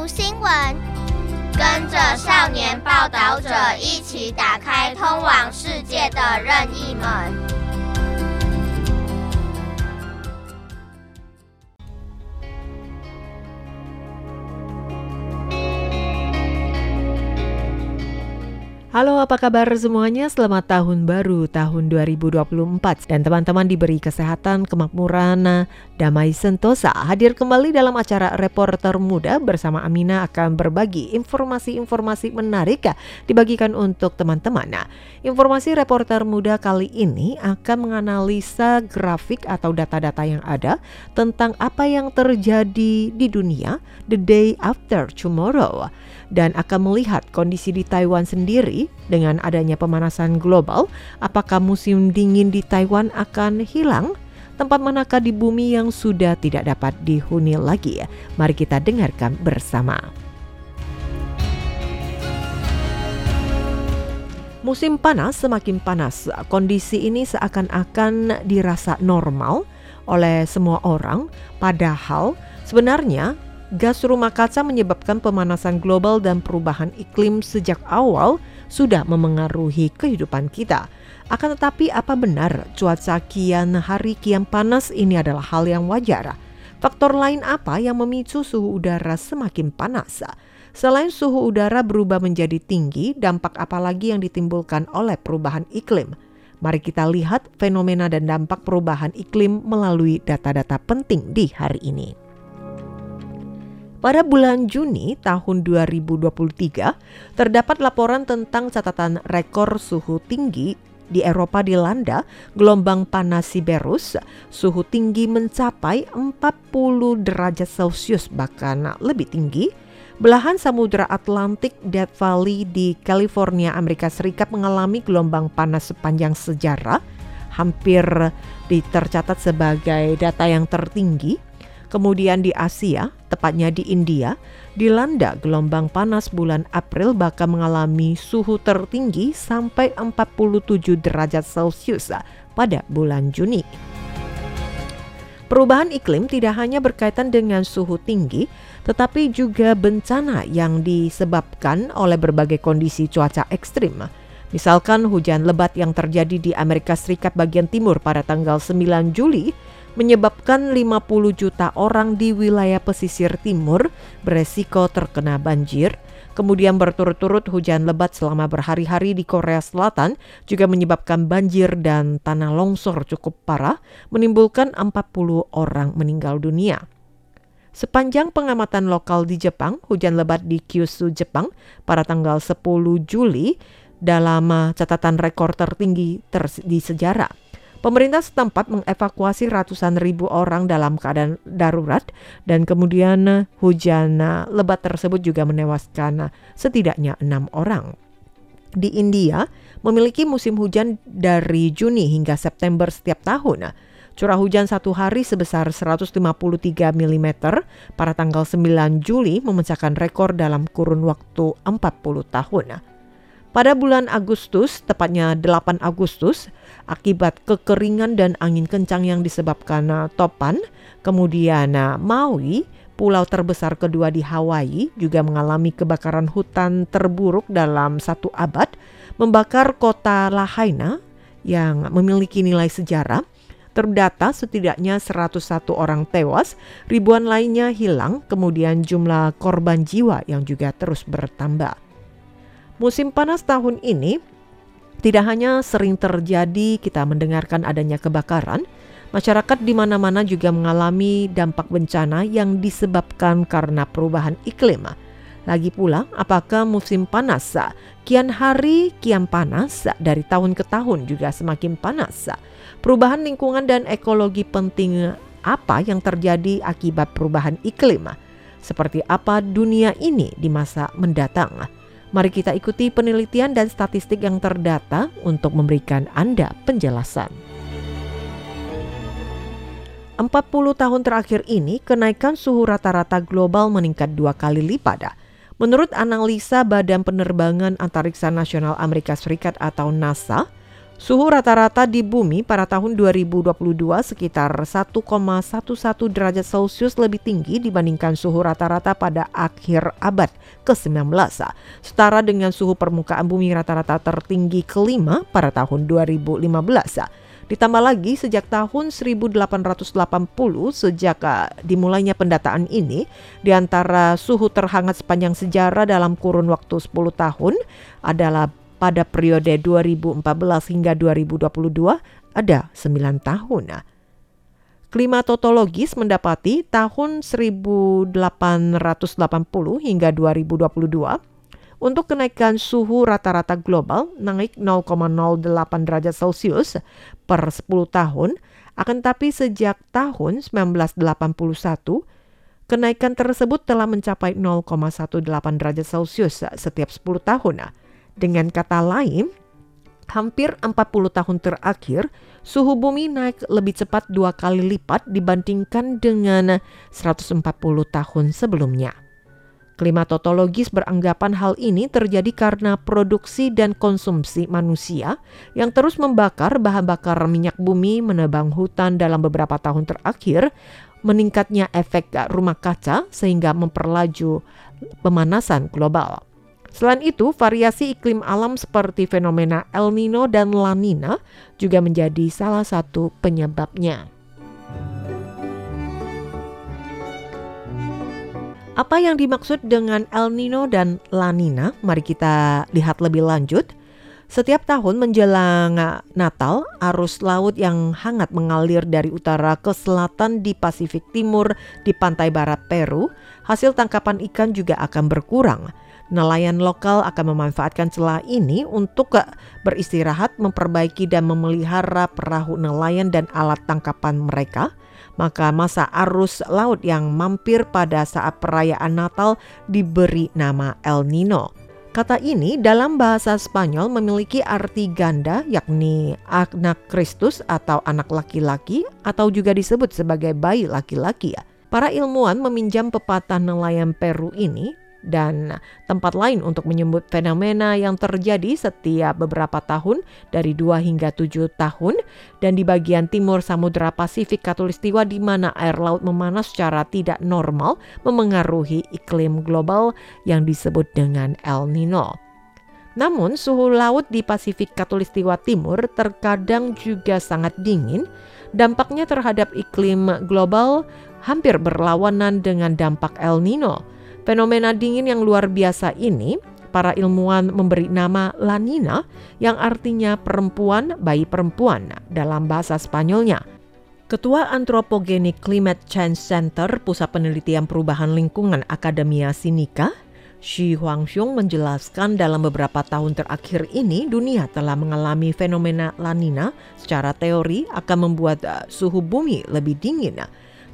读新闻，跟着少年报道者一起打开通往世界的任意门。Halo, apa kabar semuanya? Selamat tahun baru tahun 2024 dan teman-teman diberi kesehatan, kemakmuran, damai sentosa. Hadir kembali dalam acara Reporter Muda bersama Amina akan berbagi informasi-informasi menarik dibagikan untuk teman-teman. Nah, informasi Reporter Muda kali ini akan menganalisa grafik atau data-data yang ada tentang apa yang terjadi di dunia the day after tomorrow dan akan melihat kondisi di Taiwan sendiri dengan adanya pemanasan global, apakah musim dingin di Taiwan akan hilang? Tempat manakah di bumi yang sudah tidak dapat dihuni lagi? Mari kita dengarkan bersama. Musim panas semakin panas. Kondisi ini seakan-akan dirasa normal oleh semua orang, padahal sebenarnya gas rumah kaca menyebabkan pemanasan global dan perubahan iklim sejak awal sudah memengaruhi kehidupan kita. Akan tetapi apa benar cuaca kian hari kian panas ini adalah hal yang wajar? Faktor lain apa yang memicu suhu udara semakin panas? Selain suhu udara berubah menjadi tinggi, dampak apa lagi yang ditimbulkan oleh perubahan iklim? Mari kita lihat fenomena dan dampak perubahan iklim melalui data-data penting di hari ini. Pada bulan Juni tahun 2023, terdapat laporan tentang catatan rekor suhu tinggi di Eropa dilanda gelombang panas Siberus, suhu tinggi mencapai 40 derajat Celcius bahkan lebih tinggi. Belahan Samudra Atlantik Death Valley di California, Amerika Serikat mengalami gelombang panas sepanjang sejarah, hampir ditercatat sebagai data yang tertinggi Kemudian di Asia, tepatnya di India, dilanda gelombang panas bulan April bahkan mengalami suhu tertinggi sampai 47 derajat Celcius pada bulan Juni. Perubahan iklim tidak hanya berkaitan dengan suhu tinggi, tetapi juga bencana yang disebabkan oleh berbagai kondisi cuaca ekstrim. Misalkan hujan lebat yang terjadi di Amerika Serikat bagian timur pada tanggal 9 Juli menyebabkan 50 juta orang di wilayah pesisir timur beresiko terkena banjir. Kemudian berturut-turut hujan lebat selama berhari-hari di Korea Selatan juga menyebabkan banjir dan tanah longsor cukup parah, menimbulkan 40 orang meninggal dunia. Sepanjang pengamatan lokal di Jepang, hujan lebat di Kyushu, Jepang pada tanggal 10 Juli dalam catatan rekor tertinggi ter di sejarah. Pemerintah setempat mengevakuasi ratusan ribu orang dalam keadaan darurat dan kemudian eh, hujan eh, lebat tersebut juga menewaskan eh, setidaknya enam orang. Di India memiliki musim hujan dari Juni hingga September setiap tahun. Curah hujan satu hari sebesar 153 mm pada tanggal 9 Juli memecahkan rekor dalam kurun waktu 40 tahun. Pada bulan Agustus, tepatnya 8 Agustus, akibat kekeringan dan angin kencang yang disebabkan topan, kemudian uh, Maui, pulau terbesar kedua di Hawaii, juga mengalami kebakaran hutan terburuk dalam satu abad, membakar kota Lahaina yang memiliki nilai sejarah. Terdata setidaknya 101 orang tewas, ribuan lainnya hilang, kemudian jumlah korban jiwa yang juga terus bertambah. Musim panas tahun ini tidak hanya sering terjadi kita mendengarkan adanya kebakaran, masyarakat di mana-mana juga mengalami dampak bencana yang disebabkan karena perubahan iklim. Lagi pula, apakah musim panas kian hari kian panas dari tahun ke tahun juga semakin panas? Perubahan lingkungan dan ekologi penting apa yang terjadi akibat perubahan iklim? Seperti apa dunia ini di masa mendatang? Mari kita ikuti penelitian dan statistik yang terdata untuk memberikan Anda penjelasan. 40 tahun terakhir ini, kenaikan suhu rata-rata global meningkat dua kali lipat. Menurut analisa Badan Penerbangan Antariksa Nasional Amerika Serikat atau NASA, Suhu rata-rata di bumi pada tahun 2022 sekitar 1,11 derajat Celcius lebih tinggi dibandingkan suhu rata-rata pada akhir abad ke-19, setara dengan suhu permukaan bumi rata-rata tertinggi kelima pada tahun 2015. Ditambah lagi sejak tahun 1880 sejak uh, dimulainya pendataan ini di antara suhu terhangat sepanjang sejarah dalam kurun waktu 10 tahun adalah pada periode 2014 hingga 2022 ada 9 tahun. Klimatologis mendapati tahun 1880 hingga 2022 untuk kenaikan suhu rata-rata global naik 0,08 derajat Celcius per 10 tahun, akan tapi sejak tahun 1981 kenaikan tersebut telah mencapai 0,18 derajat Celcius setiap 10 tahun. Dengan kata lain, hampir 40 tahun terakhir, suhu bumi naik lebih cepat dua kali lipat dibandingkan dengan 140 tahun sebelumnya. Klimatologis beranggapan hal ini terjadi karena produksi dan konsumsi manusia yang terus membakar bahan bakar minyak bumi menebang hutan dalam beberapa tahun terakhir, meningkatnya efek rumah kaca sehingga memperlaju pemanasan global. Selain itu, variasi iklim alam seperti fenomena El Nino dan La Nina juga menjadi salah satu penyebabnya. Apa yang dimaksud dengan El Nino dan La Nina? Mari kita lihat lebih lanjut. Setiap tahun menjelang Natal, arus laut yang hangat mengalir dari utara ke selatan di Pasifik Timur di pantai barat Peru, hasil tangkapan ikan juga akan berkurang. Nelayan lokal akan memanfaatkan celah ini untuk beristirahat, memperbaiki dan memelihara perahu nelayan dan alat tangkapan mereka. Maka masa arus laut yang mampir pada saat perayaan Natal diberi nama El Nino. Kata ini dalam bahasa Spanyol memiliki arti ganda yakni anak Kristus atau anak laki-laki atau juga disebut sebagai bayi laki-laki Para ilmuwan meminjam pepatah nelayan Peru ini dan tempat lain untuk menyebut fenomena yang terjadi setiap beberapa tahun dari 2 hingga 7 tahun dan di bagian timur Samudra Pasifik Katulistiwa di mana air laut memanas secara tidak normal memengaruhi iklim global yang disebut dengan El Nino. Namun suhu laut di Pasifik Katulistiwa Timur terkadang juga sangat dingin. Dampaknya terhadap iklim global hampir berlawanan dengan dampak El Nino Fenomena dingin yang luar biasa ini para ilmuwan memberi nama La Nina yang artinya perempuan bayi perempuan dalam bahasa Spanyolnya. Ketua Anthropogenic Climate Change Center Pusat Penelitian Perubahan Lingkungan Akademia Sinika, Xi Huangxiong menjelaskan dalam beberapa tahun terakhir ini dunia telah mengalami fenomena La Nina secara teori akan membuat uh, suhu bumi lebih dingin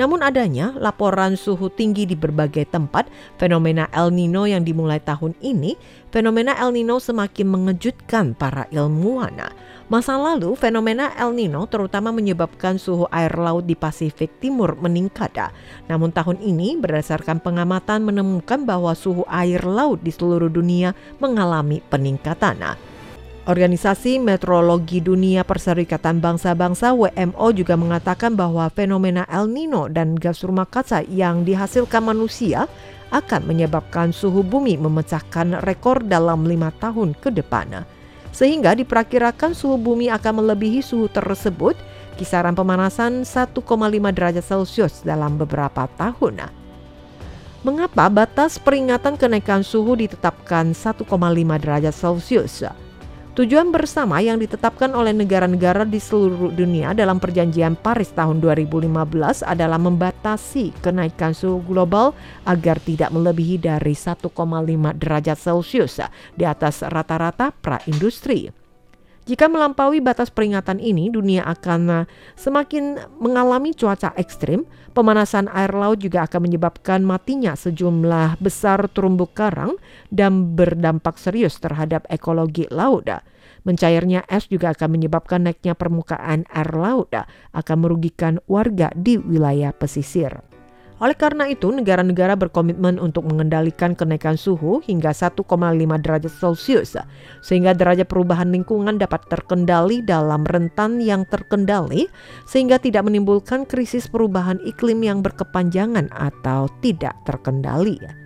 namun adanya laporan suhu tinggi di berbagai tempat, fenomena El Nino yang dimulai tahun ini, fenomena El Nino semakin mengejutkan para ilmuwan. Masa lalu, fenomena El Nino terutama menyebabkan suhu air laut di Pasifik Timur meningkat. Namun tahun ini berdasarkan pengamatan menemukan bahwa suhu air laut di seluruh dunia mengalami peningkatan. Organisasi Meteorologi Dunia Perserikatan Bangsa-Bangsa WMO juga mengatakan bahwa fenomena El Nino dan gas rumah kaca yang dihasilkan manusia akan menyebabkan suhu bumi memecahkan rekor dalam lima tahun ke depan. Sehingga diperkirakan suhu bumi akan melebihi suhu tersebut kisaran pemanasan 1,5 derajat Celcius dalam beberapa tahun. Mengapa batas peringatan kenaikan suhu ditetapkan 1,5 derajat Celcius? Tujuan bersama yang ditetapkan oleh negara-negara di seluruh dunia dalam perjanjian Paris tahun 2015 adalah membatasi kenaikan suhu global agar tidak melebihi dari 1,5 derajat Celcius di atas rata-rata pra-industri. Jika melampaui batas peringatan ini, dunia akan semakin mengalami cuaca ekstrim. Pemanasan air laut juga akan menyebabkan matinya sejumlah besar terumbu karang dan berdampak serius terhadap ekologi laut. Mencairnya es juga akan menyebabkan naiknya permukaan air laut, akan merugikan warga di wilayah pesisir. Oleh karena itu, negara-negara berkomitmen untuk mengendalikan kenaikan suhu hingga 1,5 derajat Celcius, sehingga derajat perubahan lingkungan dapat terkendali dalam rentan yang terkendali, sehingga tidak menimbulkan krisis perubahan iklim yang berkepanjangan atau tidak terkendali.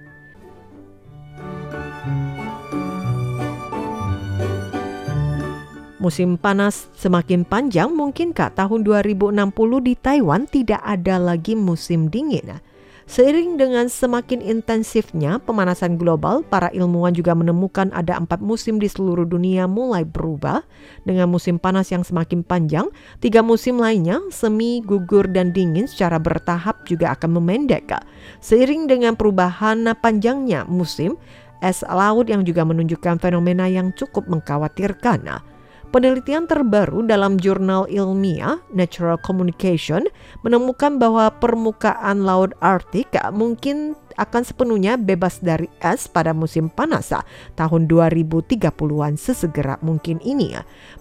Musim panas semakin panjang, mungkinkah tahun 2060 di Taiwan tidak ada lagi musim dingin? Seiring dengan semakin intensifnya pemanasan global, para ilmuwan juga menemukan ada empat musim di seluruh dunia mulai berubah. Dengan musim panas yang semakin panjang, tiga musim lainnya, semi, gugur, dan dingin secara bertahap juga akan memendek. Seiring dengan perubahan panjangnya musim, es laut yang juga menunjukkan fenomena yang cukup mengkhawatirkan. Penelitian terbaru dalam jurnal ilmiah Natural Communication menemukan bahwa permukaan laut Arktik mungkin akan sepenuhnya bebas dari es pada musim panas tahun 2030-an sesegera mungkin ini.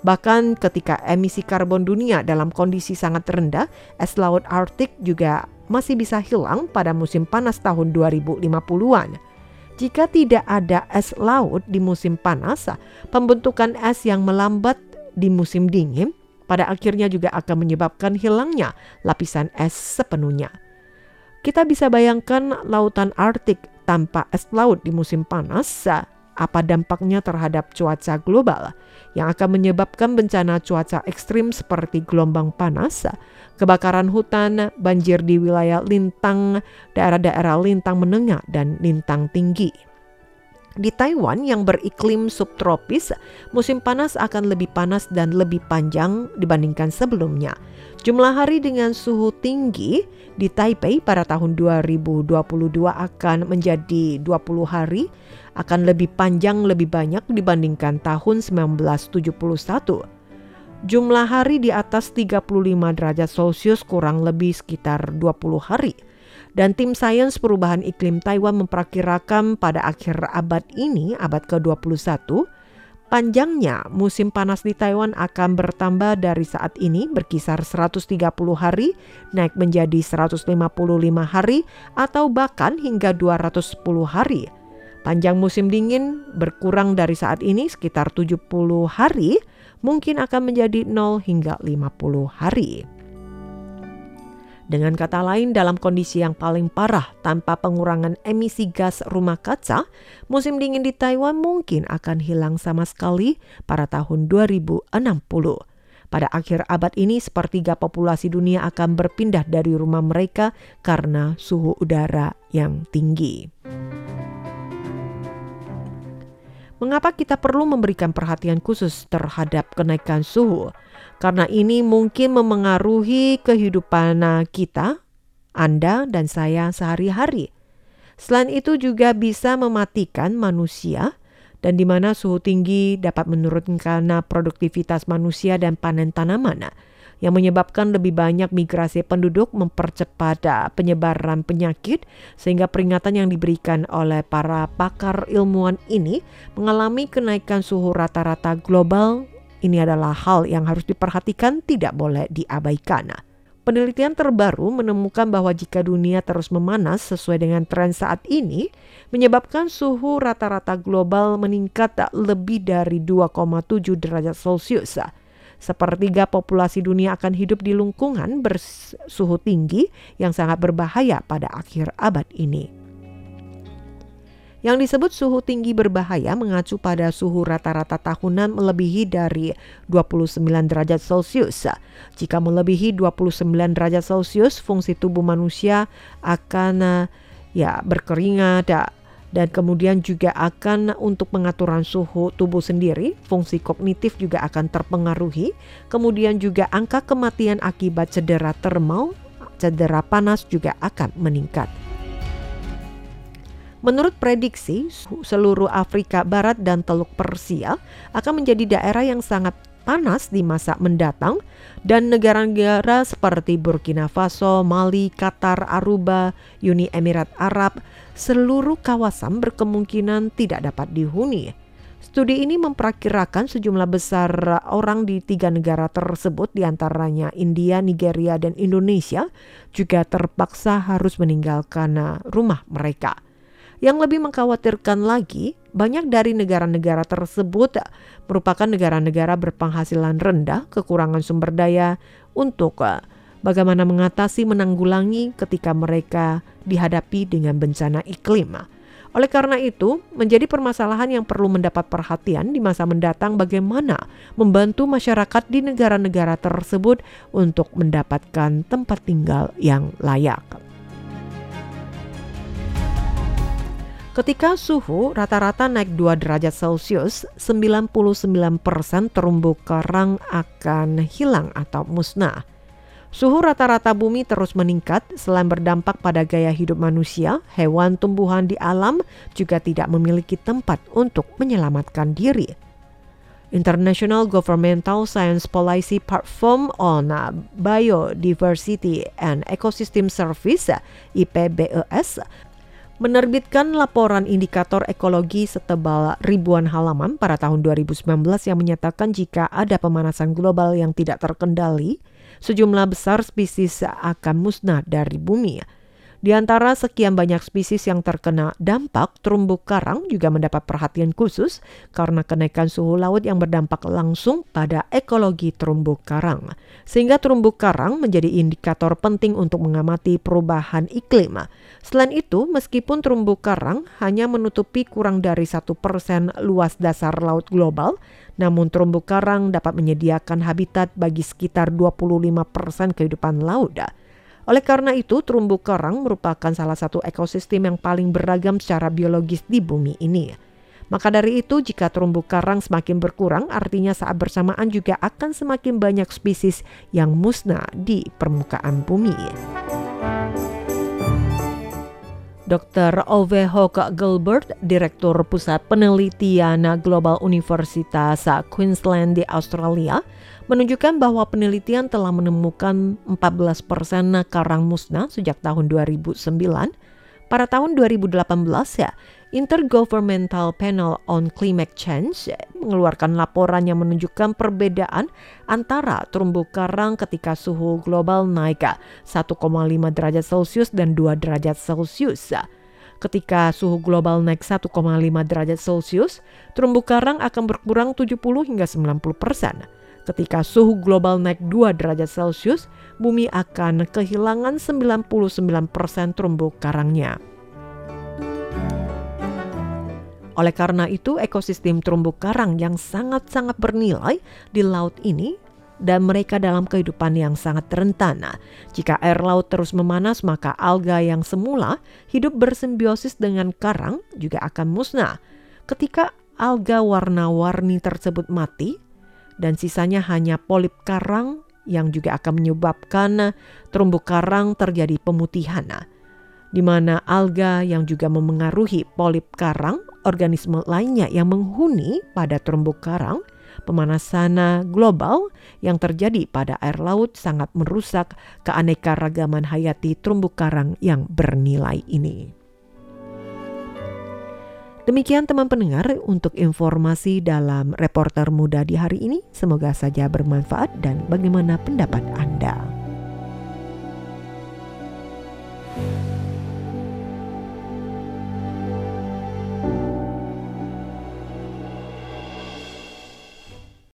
Bahkan ketika emisi karbon dunia dalam kondisi sangat rendah, es laut Arktik juga masih bisa hilang pada musim panas tahun 2050-an. Jika tidak ada es laut di musim panas, pembentukan es yang melambat di musim dingin pada akhirnya juga akan menyebabkan hilangnya lapisan es sepenuhnya. Kita bisa bayangkan lautan Arktik tanpa es laut di musim panas, apa dampaknya terhadap cuaca global yang akan menyebabkan bencana cuaca ekstrim seperti gelombang panas, kebakaran hutan, banjir di wilayah lintang, daerah-daerah lintang menengah dan lintang tinggi. Di Taiwan yang beriklim subtropis, musim panas akan lebih panas dan lebih panjang dibandingkan sebelumnya. Jumlah hari dengan suhu tinggi di Taipei pada tahun 2022 akan menjadi 20 hari, akan lebih panjang lebih banyak dibandingkan tahun 1971. Jumlah hari di atas 35 derajat Celcius kurang lebih sekitar 20 hari. Dan tim sains perubahan iklim Taiwan memperkirakan pada akhir abad ini, abad ke-21, panjangnya musim panas di Taiwan akan bertambah dari saat ini berkisar 130 hari, naik menjadi 155 hari, atau bahkan hingga 210 hari. Panjang musim dingin berkurang dari saat ini sekitar 70 hari, mungkin akan menjadi 0 hingga 50 hari. Dengan kata lain, dalam kondisi yang paling parah tanpa pengurangan emisi gas rumah kaca, musim dingin di Taiwan mungkin akan hilang sama sekali pada tahun 2060. Pada akhir abad ini, sepertiga populasi dunia akan berpindah dari rumah mereka karena suhu udara yang tinggi. Mengapa kita perlu memberikan perhatian khusus terhadap kenaikan suhu? Karena ini mungkin memengaruhi kehidupan kita, Anda dan saya sehari-hari. Selain itu juga bisa mematikan manusia dan di mana suhu tinggi dapat menurunkan produktivitas manusia dan panen tanaman yang menyebabkan lebih banyak migrasi penduduk mempercepat uh, penyebaran penyakit sehingga peringatan yang diberikan oleh para pakar ilmuwan ini mengalami kenaikan suhu rata-rata global ini adalah hal yang harus diperhatikan tidak boleh diabaikan. Penelitian terbaru menemukan bahwa jika dunia terus memanas sesuai dengan tren saat ini, menyebabkan suhu rata-rata global meningkat lebih dari 2,7 derajat Celcius. Sepertiga populasi dunia akan hidup di lingkungan bersuhu tinggi yang sangat berbahaya pada akhir abad ini. Yang disebut suhu tinggi berbahaya mengacu pada suhu rata-rata tahunan melebihi dari 29 derajat Celcius. Jika melebihi 29 derajat Celcius, fungsi tubuh manusia akan ya berkeringat, dan kemudian juga akan untuk pengaturan suhu tubuh sendiri, fungsi kognitif juga akan terpengaruhi, kemudian juga angka kematian akibat cedera termal, cedera panas juga akan meningkat. Menurut prediksi, seluruh Afrika Barat dan Teluk Persia akan menjadi daerah yang sangat panas di masa mendatang dan negara-negara seperti Burkina Faso, Mali, Qatar, Aruba, Uni Emirat Arab, seluruh kawasan berkemungkinan tidak dapat dihuni. Studi ini memperkirakan sejumlah besar orang di tiga negara tersebut di antaranya India, Nigeria, dan Indonesia juga terpaksa harus meninggalkan rumah mereka. Yang lebih mengkhawatirkan lagi, banyak dari negara-negara tersebut merupakan negara-negara berpenghasilan rendah, kekurangan sumber daya untuk uh, bagaimana mengatasi menanggulangi ketika mereka dihadapi dengan bencana iklim. Oleh karena itu, menjadi permasalahan yang perlu mendapat perhatian di masa mendatang bagaimana membantu masyarakat di negara-negara tersebut untuk mendapatkan tempat tinggal yang layak. Ketika suhu rata-rata naik 2 derajat Celcius, 99% terumbu karang akan hilang atau musnah. Suhu rata-rata bumi terus meningkat selain berdampak pada gaya hidup manusia, hewan tumbuhan di alam juga tidak memiliki tempat untuk menyelamatkan diri. International Governmental Science Policy Platform on Biodiversity and Ecosystem Service IPBES menerbitkan laporan indikator ekologi setebal ribuan halaman pada tahun 2019 yang menyatakan jika ada pemanasan global yang tidak terkendali, sejumlah besar spesies akan musnah dari bumi. Di antara sekian banyak spesies yang terkena dampak, terumbu karang juga mendapat perhatian khusus karena kenaikan suhu laut yang berdampak langsung pada ekologi terumbu karang. Sehingga terumbu karang menjadi indikator penting untuk mengamati perubahan iklim. Selain itu, meskipun terumbu karang hanya menutupi kurang dari satu persen luas dasar laut global, namun terumbu karang dapat menyediakan habitat bagi sekitar 25 persen kehidupan laut. Oleh karena itu, terumbu karang merupakan salah satu ekosistem yang paling beragam secara biologis di bumi ini. Maka dari itu, jika terumbu karang semakin berkurang, artinya saat bersamaan juga akan semakin banyak spesies yang musnah di permukaan bumi. Dr. Ove Hoke Gilbert, Direktur Pusat Penelitian Global Universitas Queensland di Australia, menunjukkan bahwa penelitian telah menemukan 14 persen karang musnah sejak tahun 2009. Pada tahun 2018 ya, Intergovernmental Panel on Climate Change mengeluarkan laporan yang menunjukkan perbedaan antara terumbu karang ketika suhu global naik 1,5 derajat Celcius dan 2 derajat Celcius. Ketika suhu global naik 1,5 derajat Celcius, terumbu karang akan berkurang 70 hingga 90 persen. Ketika suhu global naik 2 derajat Celcius, bumi akan kehilangan 99% terumbu karangnya. Oleh karena itu, ekosistem terumbu karang yang sangat-sangat bernilai di laut ini dan mereka dalam kehidupan yang sangat rentan. Jika air laut terus memanas, maka alga yang semula hidup bersimbiosis dengan karang juga akan musnah. Ketika alga warna-warni tersebut mati, dan sisanya hanya polip karang yang juga akan menyebabkan terumbu karang terjadi pemutihan di mana alga yang juga memengaruhi polip karang, organisme lainnya yang menghuni pada terumbu karang, pemanasan global yang terjadi pada air laut sangat merusak keanekaragaman hayati terumbu karang yang bernilai ini. Demikian teman pendengar untuk informasi dalam reporter muda di hari ini. Semoga saja bermanfaat dan bagaimana pendapat Anda.